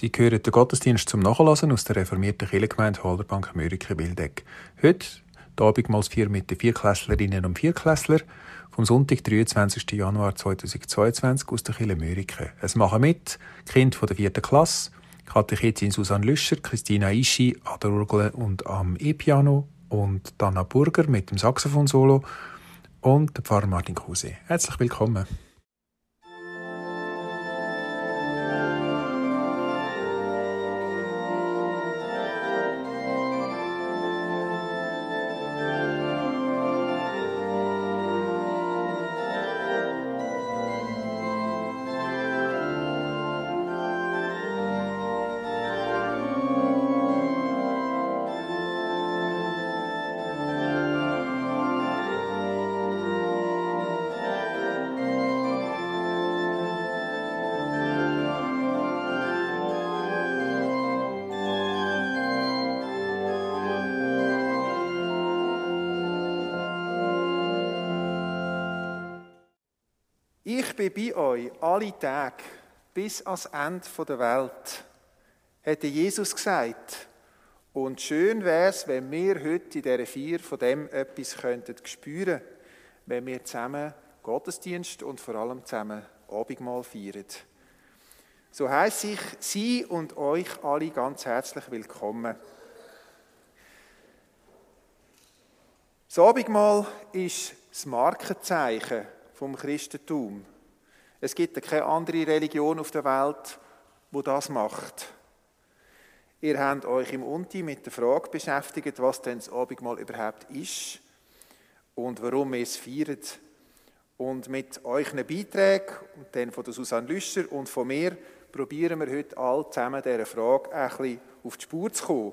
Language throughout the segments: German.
Sie hören den Gottesdienst zum Nachlassen aus der reformierten Kirchengemeinde Holderbank Mörike Wildeck. Heute die Abendmahlsvier mit den Vierklässlerinnen und Vierklässler vom Sonntag, 23. Januar 2022 aus der Kirche Mörike. Es machen mit Kind von der vierten Klasse, Katechetsin Susanne Lüscher, Christina Ischi an der Orgel und am E-Piano und Dana Burger mit dem Saxophon-Solo und der Pfarrer Martin Kruse. Herzlich willkommen. Ich bin bei euch alle Tage bis ans Ende der Welt, hätte Jesus gesagt. Und schön wäre es, wenn wir heute in dieser Vier von dem etwas könnten spüren, wenn wir zusammen Gottesdienst und vor allem zusammen Abendmahl feiern. So heiße ich Sie und euch alle ganz herzlich willkommen. Das Abendmahl ist das Markenzeichen vom Christentum. Es gibt keine andere Religion auf der Welt, wo das macht. Ihr habt euch im Unti mit der Frage beschäftigt, was denn das Abendmahl überhaupt ist und warum wir es feiern. Und mit euren Beiträgen, und dann von Susanne Lüscher und von mir, probieren wir heute alle zusammen dieser Frage ein bisschen auf die Spur zu kommen.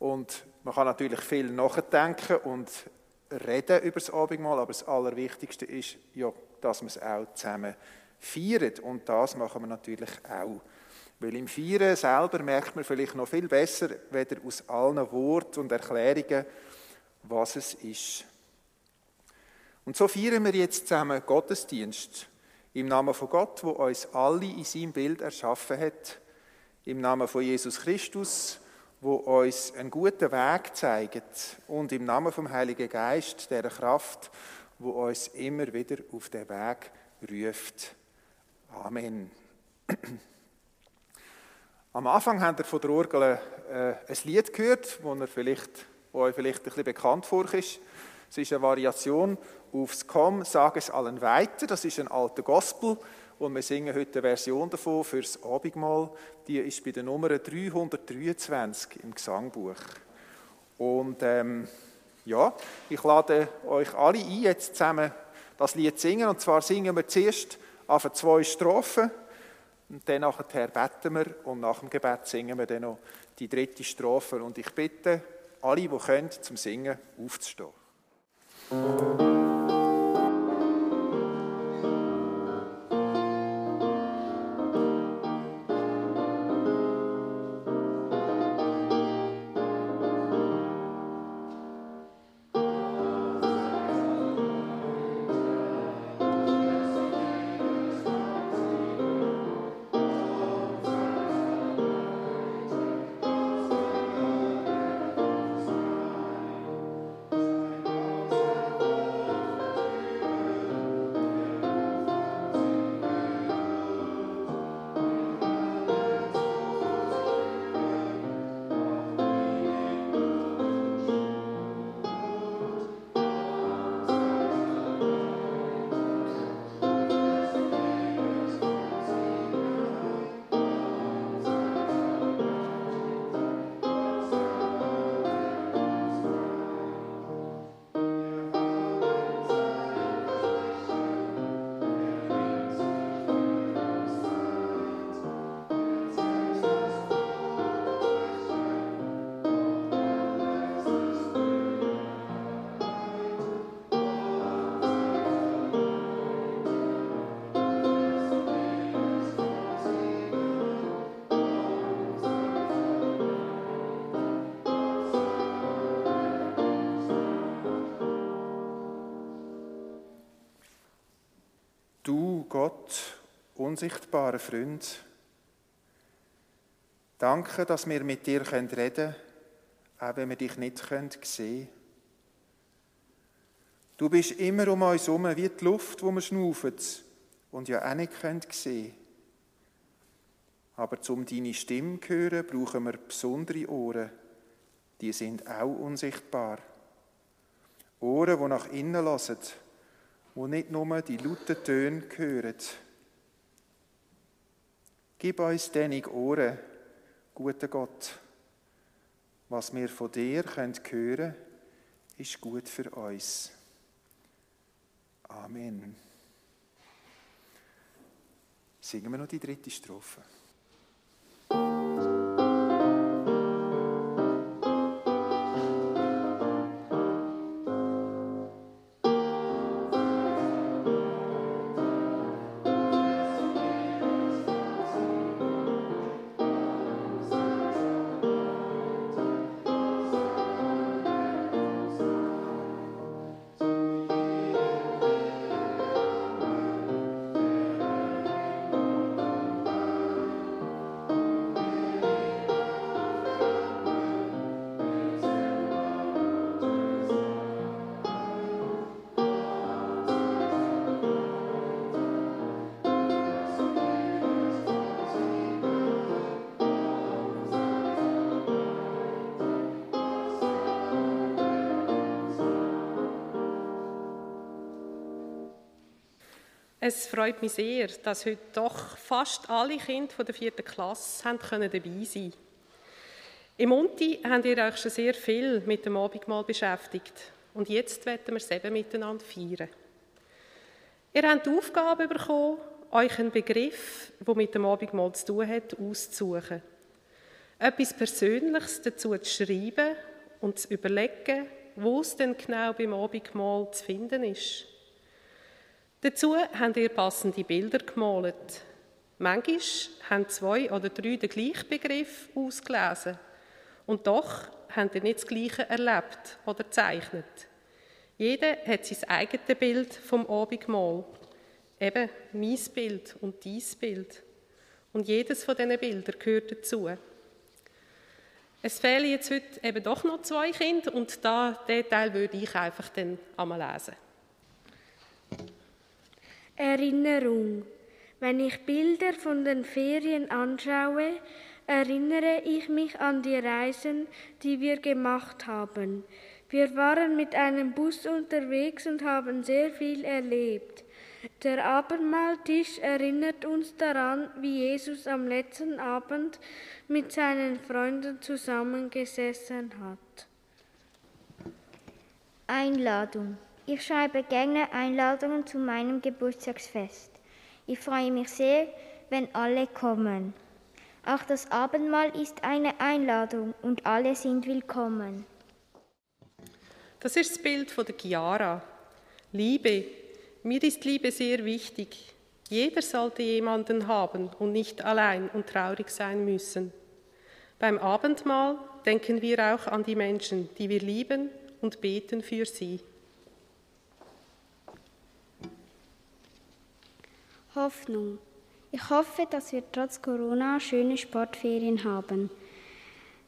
Und man kann natürlich viel nachdenken und reden über das Abendmahl, aber das Allerwichtigste ist ja, dass wir es auch zusammen feiern. Und das machen wir natürlich auch. Weil im Feiern selber merkt man vielleicht noch viel besser, weder aus allen Worten und Erklärungen, was es ist. Und so feiern wir jetzt zusammen Gottesdienst. Im Namen von Gott, wo uns alle in seinem Bild erschaffen hat. Im Namen von Jesus Christus, wo uns einen guten Weg zeigt und im Namen vom Heiligen Geist, der Kraft, wo uns immer wieder auf den Weg ruft. Amen. Am Anfang habt ihr von der Orgel äh, ein Lied gehört, ihr vielleicht, wo euch vielleicht ein bisschen bekannt vorkommt. Es ist eine Variation aufs Komm, sag es allen weiter. Das ist ein alter Gospel und wir singen heute eine Version davon fürs Abendmahl. Die ist bei der Nummer 323 im Gesangbuch. Und ähm, ja, ich lade euch alle ein, jetzt zusammen das Lied zu singen. Und zwar singen wir zuerst auf zwei Strophen. Und dann nachher beten wir und nach dem Gebet singen wir dann noch die dritte Strophe. Und ich bitte alle, die können, zum Singen aufzustehen. Gott, unsichtbarer Freund, Danke, dass wir mit dir reden können, auch wenn wir dich nicht sehen können. Du bist immer um uns herum, wie die Luft, wo wir schnaufen und ja auch nicht sehen können. Aber um deine Stimme zu hören, brauchen wir besondere Ohren. Die sind auch unsichtbar. Ohren, die nach innen lassen, wo nicht nur die lauten Töne hören. Gib uns denig Ohren, guter Gott. Was wir von dir hören können, ist gut für uns. Amen. Singen wir noch die dritte Strophe. Es freut mich sehr, dass heute doch fast alle Kinder der vierten Klasse haben können dabei sein Im Monti habt ihr euch schon sehr viel mit dem Abendmahl beschäftigt und jetzt werden wir es eben miteinander feiern. Ihr habt die Aufgabe bekommen, euch einen Begriff, der mit dem Abendmahl zu tun hat, auszusuchen. Etwas Persönliches dazu zu schreiben und zu überlegen, wo es denn genau beim Abendmahl zu finden ist. Dazu habt ihr passende Bilder gemalt. Manchmal haben zwei oder drei den gleichen Begriff ausgelesen. Und doch habt ihr nicht das Gleiche erlebt oder gezeichnet. Jeder hat sein eigenes Bild vom Abendmahl. Eben mein Bild und dein Bild. Und jedes von diesen Bildern gehört dazu. Es fehlen jetzt heute eben doch noch zwei Kinder und da, diesen Teil würde ich einfach dann einmal lesen. Erinnerung. Wenn ich Bilder von den Ferien anschaue, erinnere ich mich an die Reisen, die wir gemacht haben. Wir waren mit einem Bus unterwegs und haben sehr viel erlebt. Der Abendmahltisch erinnert uns daran, wie Jesus am letzten Abend mit seinen Freunden zusammengesessen hat. Einladung. Ich schreibe gerne Einladungen zu meinem Geburtstagsfest. Ich freue mich sehr, wenn alle kommen. Auch das Abendmahl ist eine Einladung und alle sind willkommen. Das ist das Bild von der Chiara. Liebe. Mir ist Liebe sehr wichtig. Jeder sollte jemanden haben und nicht allein und traurig sein müssen. Beim Abendmahl denken wir auch an die Menschen, die wir lieben und beten für sie. Hoffnung. Ich hoffe, dass wir trotz Corona schöne Sportferien haben.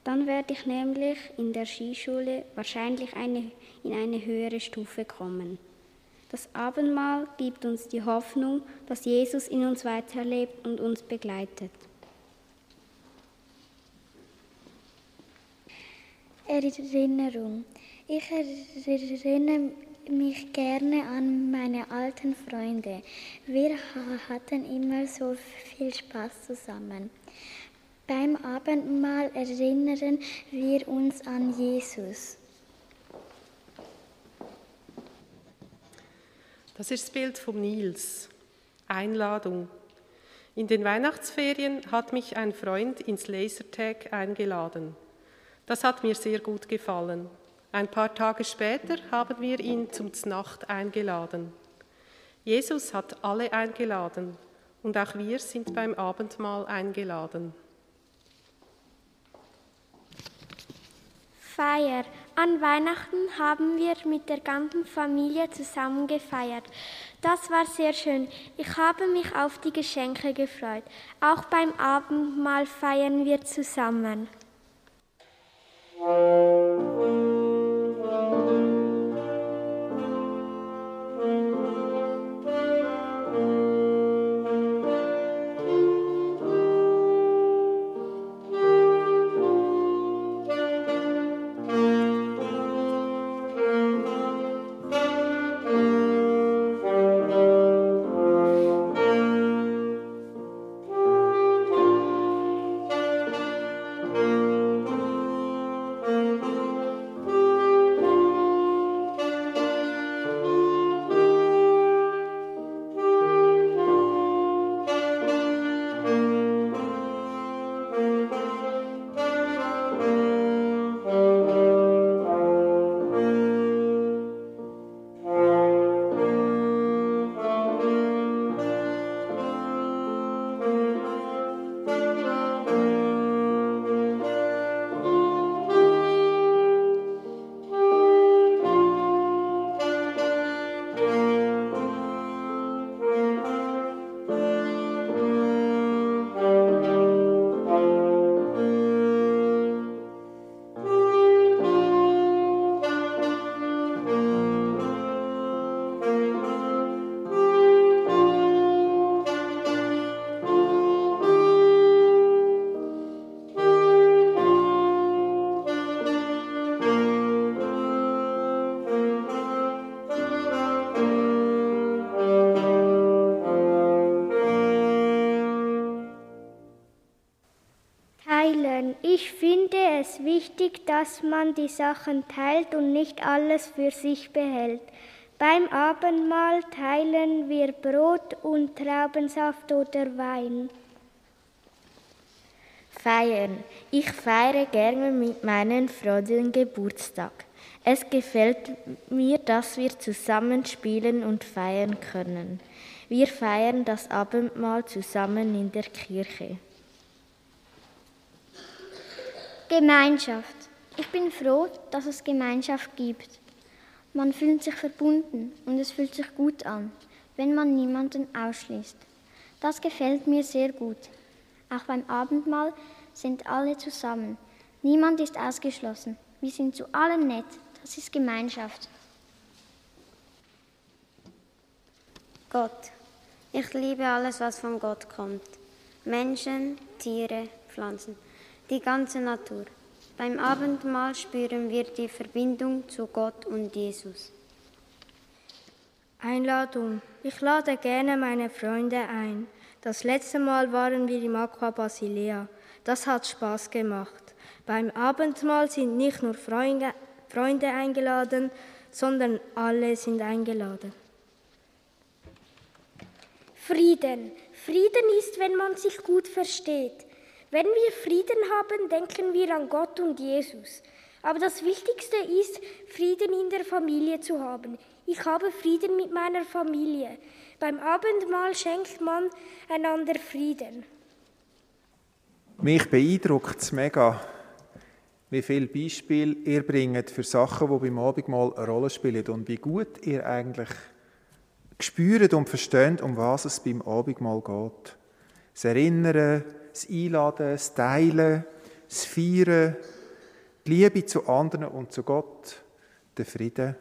Dann werde ich nämlich in der Skischule wahrscheinlich eine, in eine höhere Stufe kommen. Das Abendmahl gibt uns die Hoffnung, dass Jesus in uns weiterlebt und uns begleitet. Erinnerung. Ich erinnere mich gerne an meine alten Freunde. Wir hatten immer so viel Spaß zusammen. Beim Abendmahl erinnern wir uns an Jesus. Das ist das Bild von Nils. Einladung. In den Weihnachtsferien hat mich ein Freund ins Lasertag eingeladen. Das hat mir sehr gut gefallen. Ein paar Tage später haben wir ihn zum Znacht eingeladen. Jesus hat alle eingeladen und auch wir sind beim Abendmahl eingeladen. Feier. An Weihnachten haben wir mit der ganzen Familie zusammen gefeiert. Das war sehr schön. Ich habe mich auf die Geschenke gefreut. Auch beim Abendmahl feiern wir zusammen. Wichtig, dass man die Sachen teilt und nicht alles für sich behält. Beim Abendmahl teilen wir Brot und Traubensaft oder Wein. Feiern. Ich feiere gerne mit meinen Freunden Geburtstag. Es gefällt mir, dass wir zusammen spielen und feiern können. Wir feiern das Abendmahl zusammen in der Kirche. Gemeinschaft. Ich bin froh, dass es Gemeinschaft gibt. Man fühlt sich verbunden und es fühlt sich gut an, wenn man niemanden ausschließt. Das gefällt mir sehr gut. Auch beim Abendmahl sind alle zusammen. Niemand ist ausgeschlossen. Wir sind zu allen nett. Das ist Gemeinschaft. Gott. Ich liebe alles, was von Gott kommt. Menschen, Tiere, Pflanzen die ganze Natur. Beim Abendmahl spüren wir die Verbindung zu Gott und Jesus. Einladung. Ich lade gerne meine Freunde ein. Das letzte Mal waren wir im Aqua Basilea. Das hat Spaß gemacht. Beim Abendmahl sind nicht nur Freunde, Freunde eingeladen, sondern alle sind eingeladen. Frieden. Frieden ist, wenn man sich gut versteht. Wenn wir Frieden haben, denken wir an Gott und Jesus. Aber das Wichtigste ist, Frieden in der Familie zu haben. Ich habe Frieden mit meiner Familie. Beim Abendmahl schenkt man einander Frieden. Mich beeindruckt es mega, wie viele Beispiele ihr bringt für Sachen, die beim Abendmahl eine Rolle spielen und wie gut ihr eigentlich spürt und versteht, um was es beim Abendmahl geht. Das Erinnern, das Einladen, das Teilen, das Feiern, die Liebe zu anderen und zu Gott, der Frieden.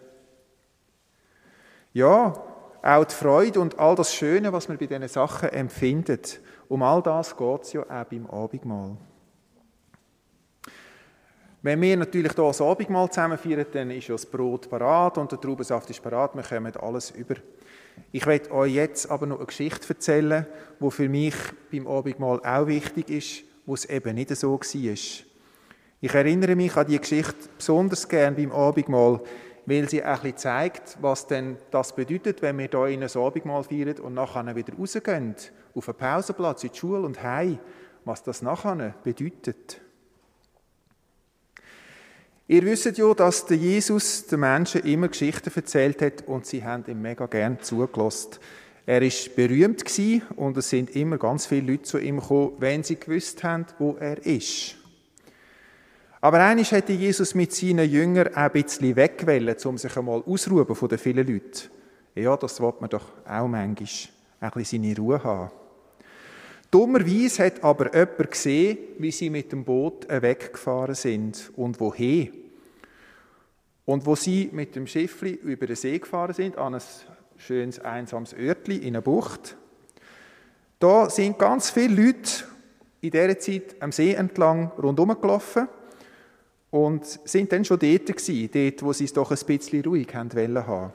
Ja, auch die Freude und all das Schöne, was man bei diesen Sachen empfindet. Um all das geht es ja auch beim Abendmahl. Wenn wir natürlich hier das Abendmahl zusammen feiern, dann ist ja das Brot parat und der Traubensaft ist parat, wir kommen alles über. Ich werde euch jetzt aber noch eine Geschichte erzählen, die für mich beim Abendmahl auch wichtig ist, wo es eben nicht so war. Ich erinnere mich an die Geschichte besonders gern beim Abendmahl, weil sie ein bisschen zeigt, was denn das bedeutet, wenn wir hier in ein Abendmahl feiern und nachher wieder rausgehen, auf einen Pausenplatz, in die Schule und heim, was das nachher bedeutet. Ihr wisst ja, dass der Jesus den Menschen immer Geschichten erzählt hat und sie haben ihm mega gern zugelassen. Er ist berühmt und es sind immer ganz viele Leute zu ihm gekommen, wenn sie gewusst haben, wo er ist. Aber eines hätte Jesus mit seinen Jüngern auch ein bisschen wegwählen, um sich einmal ausruhen von den vielen Leuten. Ja, das wird man doch auch manchmal ein bisschen seine Ruhe haben. Dummerweise hat aber jemand gesehen, wie sie mit dem Boot weggefahren sind und wohin. Und wo sie mit dem Schiffli über den See gefahren sind, an ein schönes einsames Örtli in einer Bucht, da sind ganz viele Leute in dieser Zeit am See entlang rundherum gelaufen und sind dann schon dort gewesen, dort, wo sie es doch ein bisschen ruhig haben wollen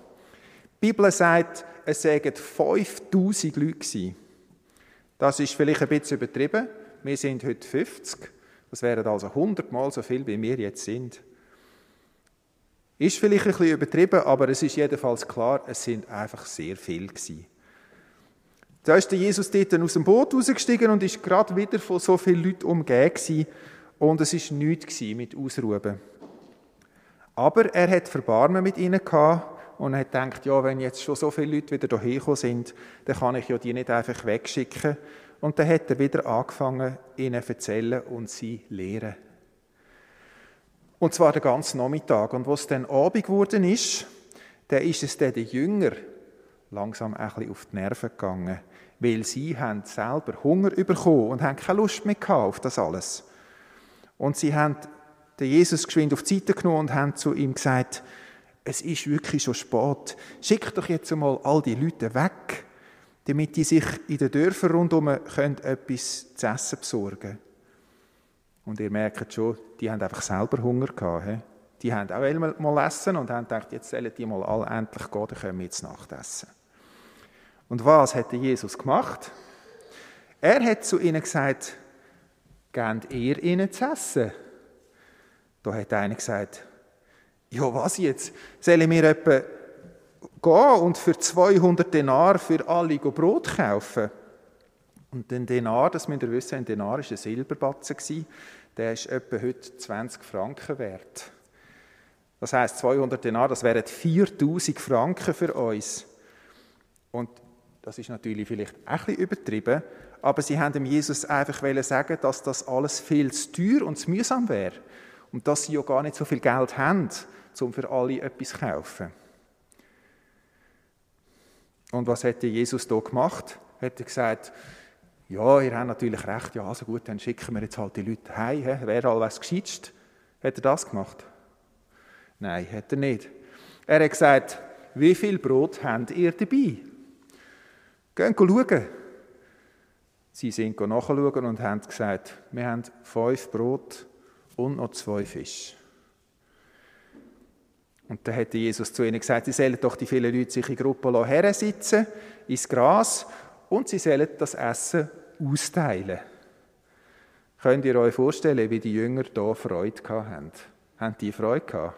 Die Bibel sagt, es seien 5000 Leute gewesen. Das ist vielleicht ein bisschen übertrieben. Wir sind heute 50. Das wären also 100 Mal so viel, wie wir jetzt sind. Ist vielleicht ein bisschen übertrieben, aber es ist jedenfalls klar, es sind einfach sehr viel gewesen. Da ist der Jesus dort aus dem Boot rausgestiegen und ist gerade wieder von so vielen Leuten umgeben und es ist nichts mit Ausruhen. Aber er hat Verbarmen mit ihnen gehabt und hat gedacht, ja, wenn jetzt schon so viele Leute wieder hierher gekommen sind, dann kann ich ja die nicht einfach wegschicken. Und dann hat er wieder angefangen, ihnen zu erzählen und sie lehren. Und zwar den ganzen Nachmittag. Und was dann Abend geworden ist, dann ist es den Jünger langsam ein bisschen auf die Nerven gegangen, weil sie haben selber Hunger bekommen und haben keine Lust mehr auf das alles. Und sie haben den Jesus geschwind auf die Seite genommen und haben zu ihm gesagt, es ist wirklich schon spät. Schick doch jetzt einmal all die Leute weg, damit die sich in den Dörfern rundherum etwas zu essen besorgen können. Und ihr merkt schon, die haben einfach selber Hunger gehabt. He? Die haben auch mal essen und haben gedacht, jetzt sollen die mal alle endlich gehen, dann können wir jetzt Nacht essen. Und was hat Jesus gemacht? Er hat zu ihnen gesagt, gebt ihr ihnen zu essen? Da hat einer gesagt, ja, was jetzt? Sollen wir etwa gehen und für 200 Denar für alle Brot kaufen? Und den Denar, das müsst ihr wissen, ein Denar war ein Silberbatzen. Der ist etwa heute 20 Franken wert. Das heißt 200 Denar, das wären 4000 Franken für uns. Und das ist natürlich vielleicht ein bisschen übertrieben, aber sie haben dem Jesus einfach sagen, dass das alles viel zu teuer und zu mühsam wäre und dass sie ja gar nicht so viel Geld haben, um für alle etwas zu kaufen. Und was hätte Jesus da gemacht? Hätte gesagt, ja, ihr habt natürlich recht, ja, also gut, dann schicken wir jetzt halt die Leute heim, he? wäre all was gescheitst. Hat er das gemacht? Nein, hat er nicht. Er hat gesagt, wie viel Brot habt ihr dabei? Geht schauen. Sie sind nachschauen und haben gesagt, wir haben fünf Brot und noch zwei Fische. Und dann hat Jesus zu ihnen gesagt, sie sollen doch die vielen Leute sich in Gruppen hersitzen, ins Gras, und sie sollen das Essen austeilen. Könnt ihr euch vorstellen, wie die Jünger da Freude hatten? Haben die Freude gehabt?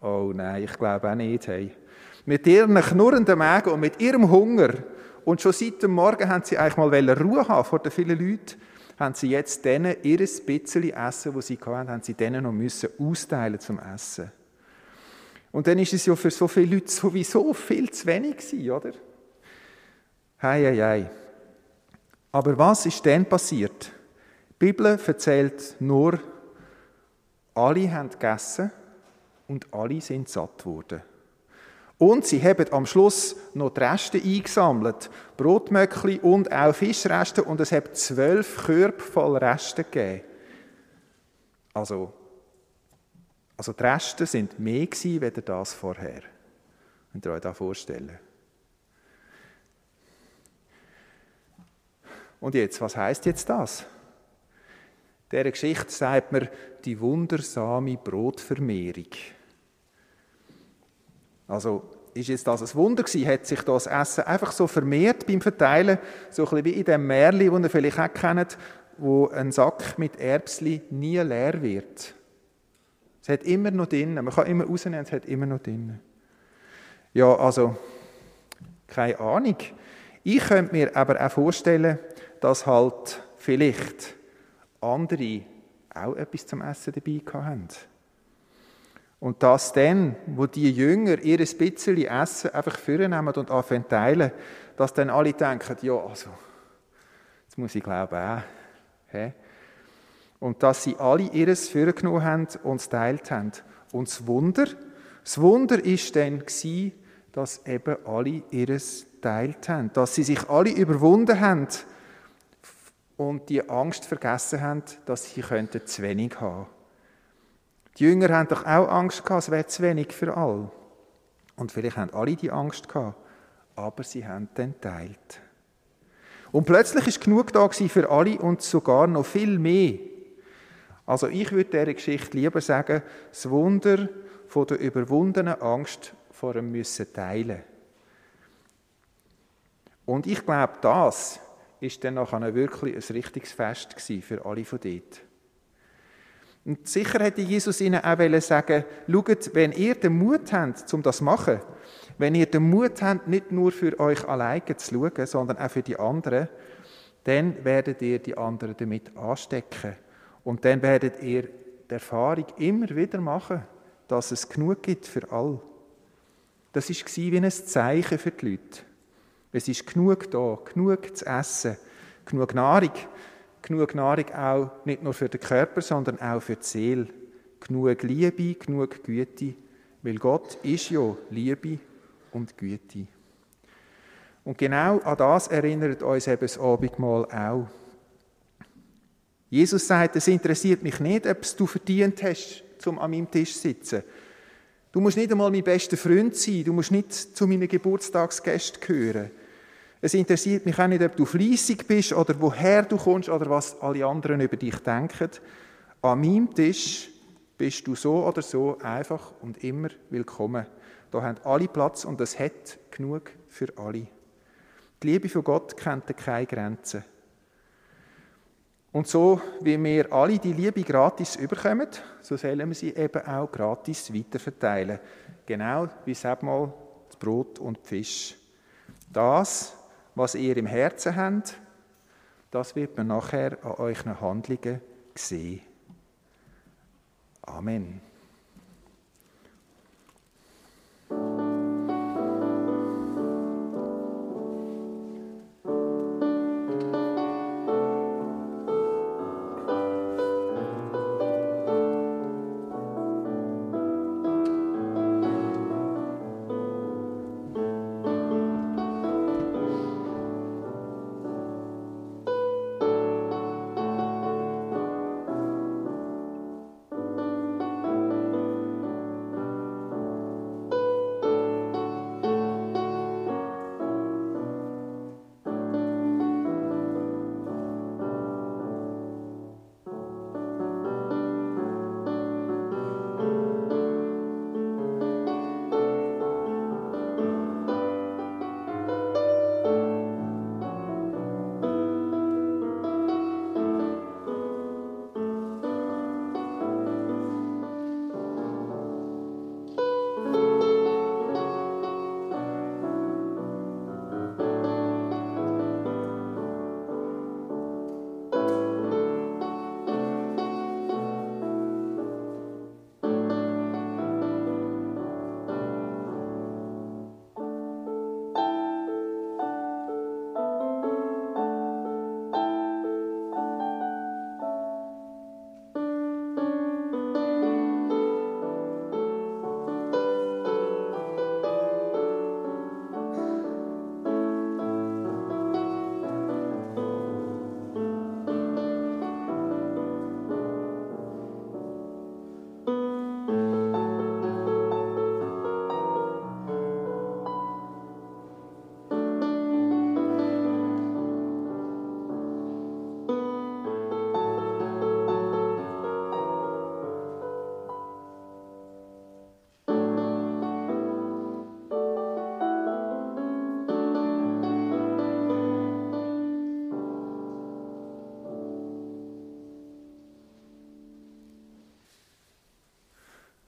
Oh nein, ich glaube auch nicht. Hey. Mit ihren knurrenden Mägen und mit ihrem Hunger und schon seit dem Morgen haben sie eigentlich mal Ruhe haben vor den vielen Leuten, haben sie jetzt denen ihr bisschen Essen, das sie hatten, haben sie denen noch müssen austeilen zum Essen. Und dann ist es ja für so viele Leute sowieso viel zu wenig gewesen, oder? Hei, hei, hei. Aber was ist denn passiert? Die Bibel erzählt nur, alle haben gegessen und alle sind satt worden. Und sie haben am Schluss noch die Reste eingesammelt, Brotmöckli und auch Fischreste, und es hat zwölf Körbe voll Reste gegeben. Also also die Reste sind mehr gewesen, als das vorher. Könnt ihr euch das vorstellen? Und jetzt, was heißt jetzt das? Der Geschichte sagt man die wundersame Brotvermehrung. Also ist jetzt das ein Wunder gewesen? Hat sich das Essen einfach so vermehrt beim Verteilen, so ein bisschen wie in dem Märli, das ihr vielleicht auch kennt, wo ein Sack mit Erbsli nie leer wird. Es hat immer noch drin. Man kann immer rausnehmen, es hat immer noch drin. Ja, also, keine Ahnung. Ich könnte mir aber auch vorstellen, dass halt vielleicht andere auch etwas zum Essen dabei haben. Und dass dann, wo die Jünger ihr ein bisschen Essen einfach vornehmen und anfangen teilen, dass dann alle denken, ja, also, das muss ich glauben auch. He? Und dass sie alle ihres vorgenommen haben und es teilt haben. Und das Wunder, das Wunder ist dann gewesen, dass eben alle ihres teilt haben. Dass sie sich alle überwunden haben und die Angst vergessen haben, dass sie könnten zu wenig haben. Die Jünger haben doch auch Angst gehabt, es wäre zu wenig für alle. Und vielleicht haben alle die Angst gehabt, aber sie haben dann teilt. Und plötzlich ist genug da für alle und sogar noch viel mehr. Also ich würde dieser Geschichte lieber sagen, das Wunder von der überwundenen Angst vor dem Müssen teilen. Und ich glaube, das ist dann nachher wirklich ein richtiges Fest für alle von dort. Und sicher hätte Jesus ihnen auch sagen schaut, wenn ihr den Mut habt, um das zu machen, wenn ihr den Mut habt, nicht nur für euch alleine zu schauen, sondern auch für die anderen, dann werdet ihr die anderen damit anstecken. Und dann werdet ihr die Erfahrung immer wieder machen, dass es genug gibt für alle. Das war wie ein Zeichen für die Leute. Es ist genug da, genug zu essen, genug Nahrung, genug Nahrung auch nicht nur für den Körper, sondern auch für die Seele. Genug Liebe, genug Güte, weil Gott ist ja Liebe und Güte. Und genau an das erinnert uns eben das Abendmahl auch. Jesus sagt, es interessiert mich nicht, ob du verdient hast, um an meinem Tisch zu sitzen. Du musst nicht einmal mein bester Freund sein, du musst nicht zu meinen Geburtstagsgästen gehören. Es interessiert mich auch nicht, ob du fließig bist oder woher du kommst oder was alle anderen über dich denken. An meinem Tisch bist du so oder so einfach und immer willkommen. Da haben alle Platz und es hat genug für alle. Die Liebe von Gott kennt keine Grenzen. Und so wie wir alle die Liebe gratis überkommen, so sollen wir sie eben auch gratis weiterverteilen. Genau wie mal das Brot und Fisch. Das was ihr im Herzen habt, das wird man nachher an euren Handlungen sehen. Amen.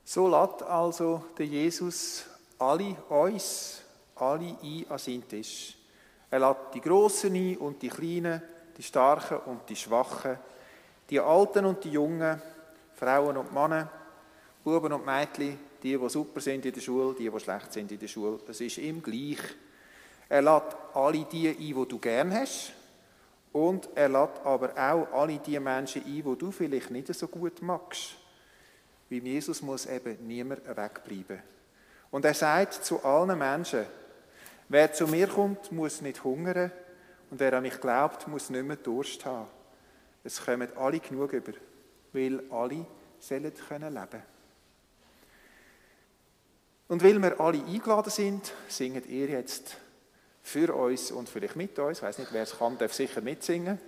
So lädt also der Jesus alle uns, alle ein an seinen Tisch. Er lädt die Großen ein und die Kleinen, die Starken und die Schwachen, die Alten und die Jungen, Frauen und Männer, Buben und Mädchen, die, die super sind in der Schule, die, die schlecht sind in der Schule. Es ist ihm gleich. Er lädt alle die ein, die du gern hast Und er lädt aber auch alle die Menschen ein, die du vielleicht nicht so gut magst. Wie Jesus muss eben niemand wegbleiben. Und er sagt zu allen Menschen, wer zu mir kommt, muss nicht hungern und wer an mich glaubt, muss nicht mehr Durst haben. Es kommen alle genug über, weil alle sollen können leben Und weil wir alle eingeladen sind, singet ihr jetzt für uns und vielleicht mit uns, ich weiß nicht, wer es kann, darf sicher mitsingen,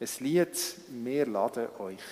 ein Lied, wir laden euch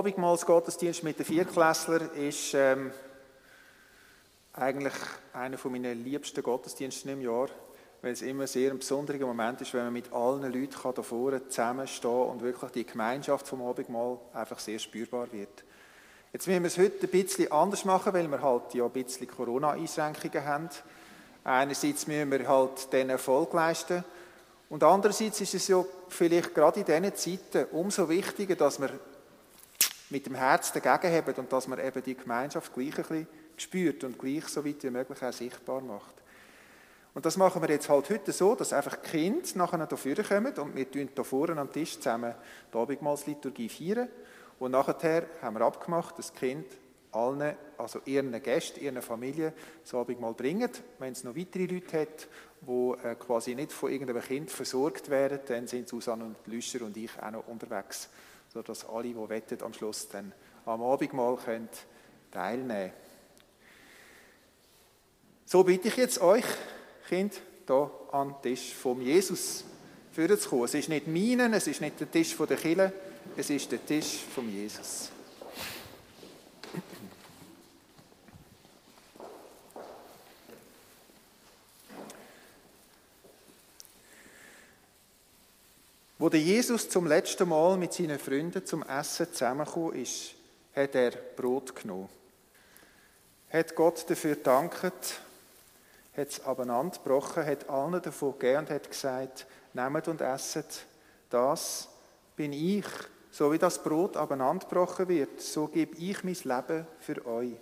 Abendmahlsgottesdienst mit den Vierklässlern ist ähm, eigentlich einer meiner liebsten Gottesdienste im Jahr, weil es immer sehr ein besonderer Moment ist, wenn man mit allen Leuten hier vorne zusammenstehen und wirklich die Gemeinschaft vom Abendmahl einfach sehr spürbar wird. Jetzt müssen wir es heute ein bisschen anders machen, weil wir halt ja ein bisschen Corona-Einschränkungen haben. Einerseits müssen wir halt den Erfolg leisten und andererseits ist es ja vielleicht gerade in diesen Zeiten umso wichtiger, dass wir mit dem Herz dagegen haben und dass man eben die Gemeinschaft gleich ein bisschen spürt und gleich so weit wie möglich auch sichtbar macht. Und das machen wir jetzt halt heute so, dass einfach die Kinder nachher hier kommen und wir tun hier vorne am Tisch zusammen die Abendmahlsliturgie feiern. Und nachher haben wir abgemacht, dass das Kind allen, also ihren Gästen, ihren Familien, das Abendmahl bringen. Wenn es noch weitere Leute hat, die äh, quasi nicht von irgendeinem Kind versorgt werden, dann sind Susanne und Lüscher und ich auch noch unterwegs sodass alle, die wettet, am Schluss dann am Abendmahl können teilnehmen So bitte ich jetzt euch, Kind, hier an den Tisch von Jesus vorzukommen. Es ist nicht meinen, es ist nicht der Tisch der Kille, es ist der Tisch von Jesus. Wo Jesus zum letzten Mal mit seinen Freunden zum Essen zusammengekommen ist, hat er Brot genommen. Hat Gott dafür gedankt, hat es abeinander gebrochen, hat allen davon gegeben und hat gesagt, nehmt und esset, das bin ich. So wie das Brot abeinander gebrochen wird, so gebe ich mein Leben für euch.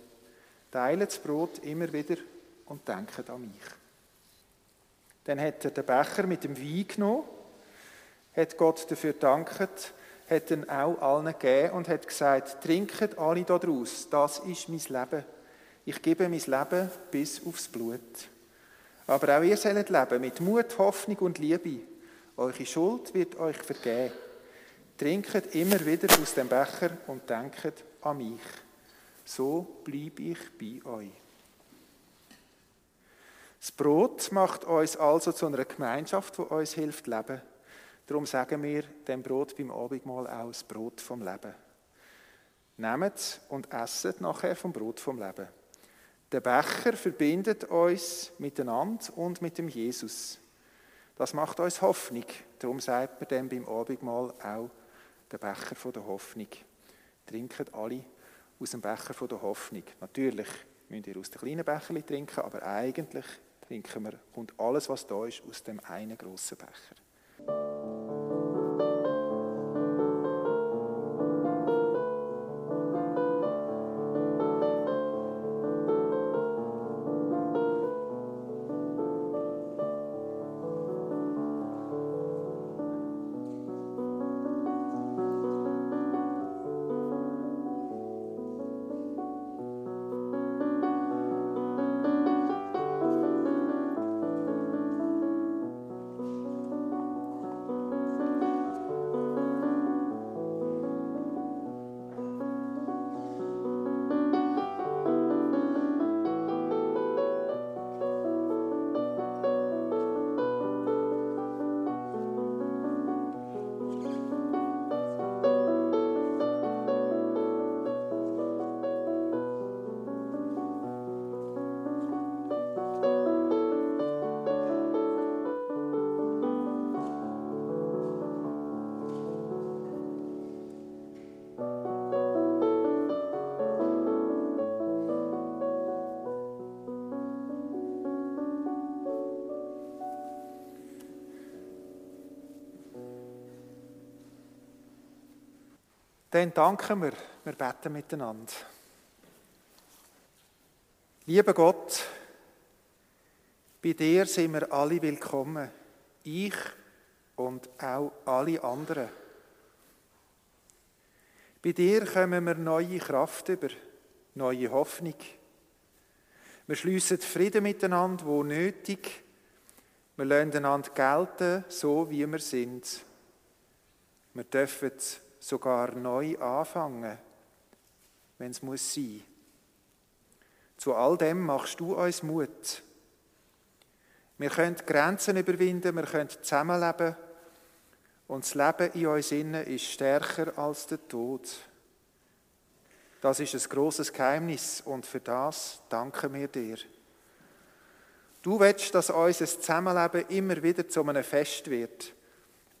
Teilt das Brot immer wieder und denkt an mich. Dann hat er den Becher mit dem Wein genommen hat Gott dafür gedankt, hat ihn auch allen gegeben und hat gesagt, trinket alle daraus, das ist mein Leben. Ich gebe mein Leben bis aufs Blut. Aber auch ihr sollt leben mit Mut, Hoffnung und Liebe. Eure Schuld wird euch vergeben. Trinket immer wieder aus dem Becher und denket an mich. So bleibe ich bei euch. Das Brot macht uns also zu einer Gemeinschaft, die uns hilft, leben. Darum sagen wir dem Brot beim Abendmahl auch das Brot vom Leben. Nehmt und esset nachher vom Brot vom Leben. Der Becher verbindet uns miteinander und mit dem Jesus. Das macht uns Hoffnung. Darum sagt man dem beim Abendmahl auch der Becher der Hoffnung. Trinken alle aus dem Becher der Hoffnung. Natürlich müsst ihr aus den kleinen Becherchen trinken, aber eigentlich trinken wir und alles, was da ist, aus dem einen grossen Becher. Dann danken wir, wir beten miteinander. Lieber Gott, bei dir sind wir alle willkommen, ich und auch alle anderen. Bei dir kommen wir neue Kraft über, neue Hoffnung. Wir schliessen Frieden miteinander, wo nötig. Wir lassen einander gelten, so wie wir sind. Wir dürfen sogar neu anfangen, wenn es muss sein. Zu all dem machst du uns Mut. Wir können Grenzen überwinden, wir können zusammenleben und das Leben in uns innen ist stärker als der Tod. Das ist ein großes Geheimnis und für das danken wir dir. Du willst, dass unser Zusammenleben immer wieder zu einem Fest wird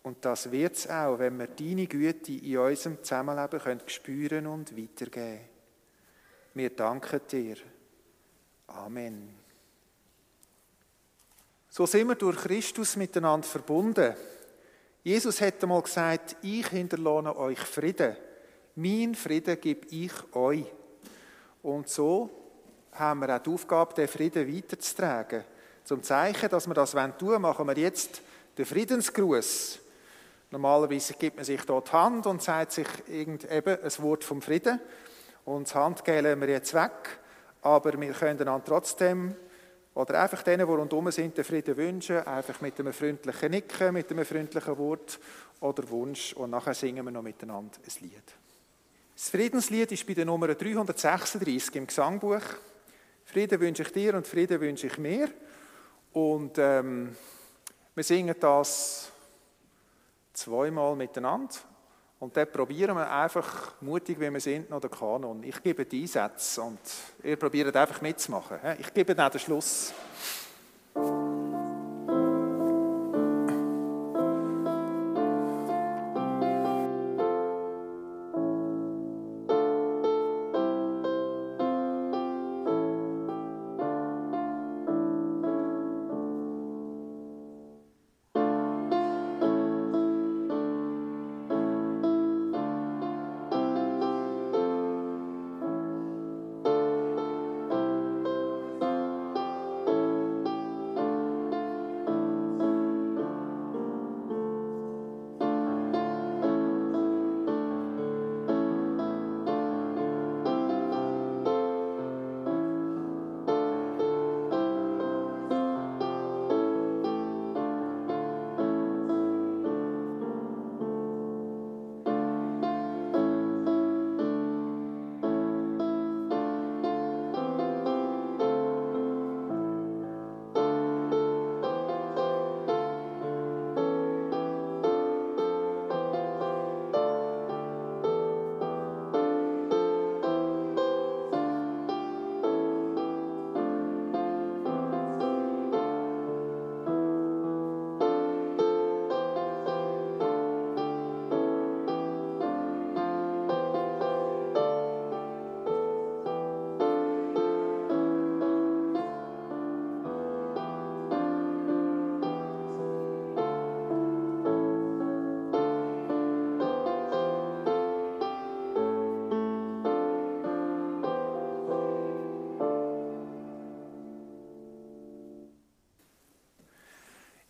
und das wird es auch, wenn wir deine Güte in unserem Zusammenleben können spüren und weitergeben. Wir danken dir. Amen. So sind wir durch Christus miteinander verbunden. Jesus hat einmal gesagt, ich hinterlohne euch Frieden. Mein Frieden gebe ich euch. Und so haben wir auch die Aufgabe, den Frieden weiterzutragen. Zum Zeichen, dass wir das tun wollen, machen wir jetzt den Friedensgruß. Normalerweise gibt man sich dort die Hand und sagt sich irgend eben ein Wort vom Frieden. Und das Handgehen wir jetzt weg. Aber wir können dann trotzdem, oder einfach denen, die rundherum sind, den Frieden wünschen, einfach mit einem freundlichen Nicken, mit einem freundlichen Wort oder Wunsch. Und nachher singen wir noch miteinander ein Lied. Das Friedenslied ist bei der Nummer 336 im Gesangbuch. Frieden wünsche ich dir und Frieden wünsche ich mir. Und ähm, wir singen das zweimal miteinander. Und dann probieren wir einfach, mutig wie wir sind, noch den Kanon. Ich gebe die Einsätze und ihr probiert einfach mitzumachen. Ich gebe dann den Schluss.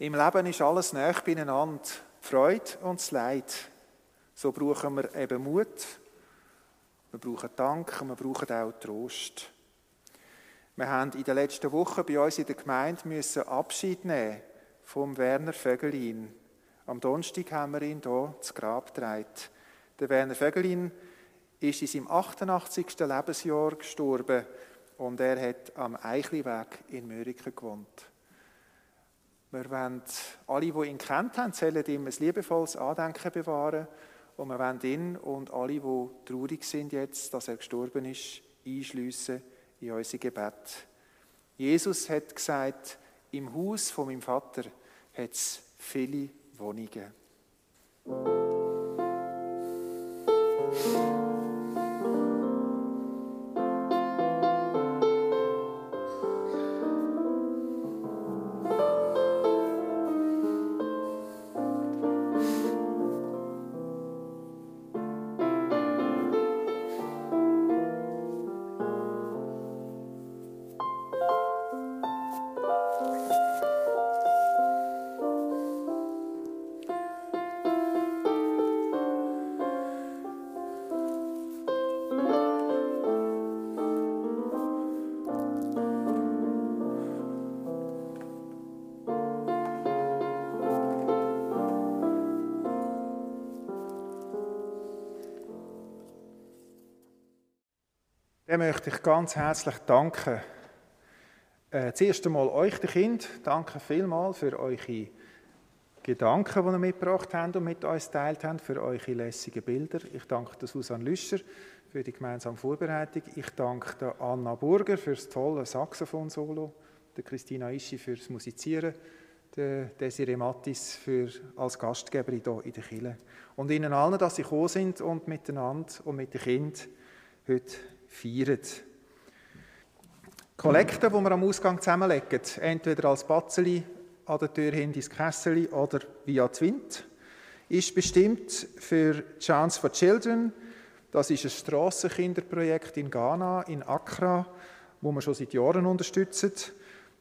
Im Leben ist alles nah beieinander, Freude und das Leid. So brauchen wir eben Mut, wir brauchen Dank und wir brauchen auch Trost. Wir haben in den letzten Wochen bei uns in der Gemeinde müssen Abschied nehmen vom Werner Vögelin. Am Donnerstag haben wir ihn hier zu Grab getragen. Der Werner Vögelin ist in seinem 88. Lebensjahr gestorben und er hat am Eichliweg in Mörike gewohnt. Wir wollen, alle, die ihn kennt haben, sollen ihm ein liebevolles Andenken bewahren und wir wollen ihn und alle, die traurig sind jetzt, dass er gestorben ist, einschliessen in unser Gebet. Jesus hat gesagt, im Haus von meinem Vater hat es viele Wohnungen. Möchte ich ganz herzlich danken. Äh, zuerst einmal euch, die Kind, danke vielmals für eure Gedanken, die ihr mitgebracht habt und mit uns geteilt habt, für eure lässigen Bilder. Ich danke der Susanne Lüscher für die gemeinsame Vorbereitung. Ich danke der Anna Burger für das tolle Saxophon-Solo, der Christina Ischi für das Musizieren, der Desiree Mattis für, als Gastgeberin hier in der Kille. Und Ihnen allen, dass Sie gekommen sind und miteinander und mit den Kindern heute feiern. Kollekte, die wir am Ausgang zusammenlegen, entweder als Batzeli an der Tür hin ins Kessel oder via Zwint, ist bestimmt für Chance for Children. Das ist ein Strassenkinderprojekt in Ghana, in Accra, wo wir schon seit Jahren unterstützen.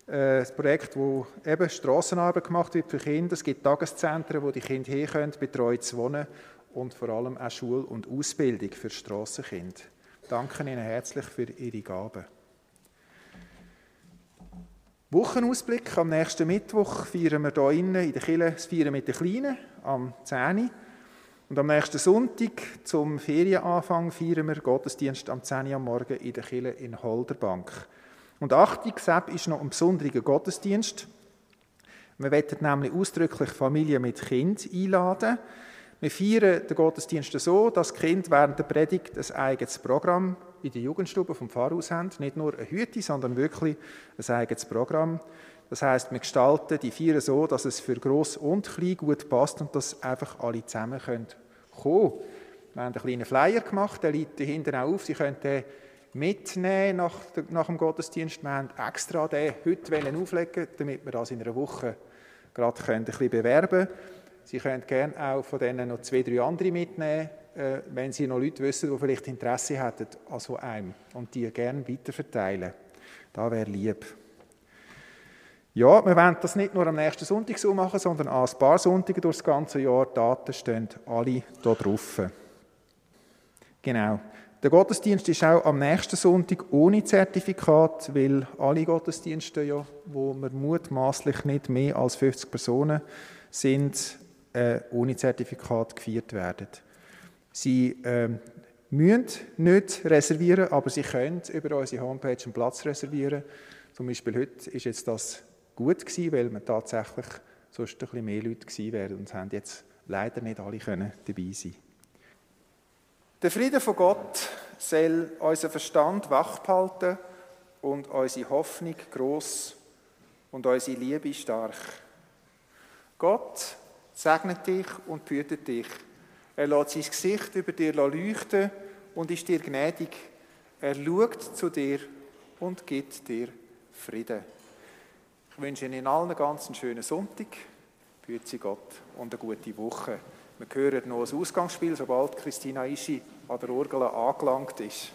Äh, ein Projekt, wo eben Strassenarbeit gemacht wird für Kinder. Es gibt Tageszentren, wo die Kinder her können, betreut zu wohnen und vor allem auch Schule und Ausbildung für Strassenkinder danke Ihnen herzlich für Ihre Gaben. Wochenausblick. Am nächsten Mittwoch feiern wir hier innen in der Kirche das Feiern mit den Kleinen am 10. Und am nächsten Sonntag zum Ferienanfang feiern wir Gottesdienst am 10 Uhr am Morgen in der Kirche in Holderbank. Und 8. Sepp ist noch ein besonderer Gottesdienst. Wir werden nämlich ausdrücklich Familien mit Kind einladen. Wir feiern den Gottesdienst so, dass die Kinder während der Predigt ein eigenes Programm in der Jugendstube vom Pfarrhaus haben. Nicht nur eine Hütte, sondern wirklich ein eigenes Programm. Das heißt, wir gestalten die Feier so, dass es für Gross und Klein gut passt und dass einfach alle zusammen kommen kommen. Wir haben einen kleinen Flyer gemacht, der liegt hinten auch auf. Sie können den mitnehmen nach, nach dem Gottesdienst. Wir haben extra den heute auflegen damit wir das in einer Woche gerade ein bisschen bewerben können. Sie können gerne auch von denen noch zwei, drei andere mitnehmen, äh, wenn Sie noch Leute wissen, die vielleicht Interesse hätten an so einem und die gerne weiterverteilen. Da wäre lieb. Ja, wir wollen das nicht nur am nächsten Sonntag so machen, sondern an ein paar Sonntage durch das ganze Jahr. Die Daten stehen alle hier drauf. Genau. Der Gottesdienst ist auch am nächsten Sonntag ohne Zertifikat, weil alle Gottesdienste, ja, wo wir mutmaßlich nicht mehr als 50 Personen sind, äh, ohne Zertifikat gefeiert werden. Sie äh, müssen nicht reservieren, aber sie können über unsere Homepage einen Platz reservieren. Zum Beispiel heute ist jetzt das gut gewesen, weil wir tatsächlich sonst ein bisschen mehr Leute gewesen wären und haben jetzt leider nicht alle können dabei sein. Der Friede von Gott soll unseren Verstand wachhalten und unsere Hoffnung groß und unsere Liebe stark. Gott segnet dich und behütet dich. Er lässt sein Gesicht über dir leuchten und ist dir gnädig. Er schaut zu dir und gibt dir Frieden. Ich wünsche Ihnen allen einen ganz schönen Sonntag. Behüte Gott und eine gute Woche. Wir hören noch ein Ausgangsspiel, sobald Christina Ischi an der Orgel angelangt ist.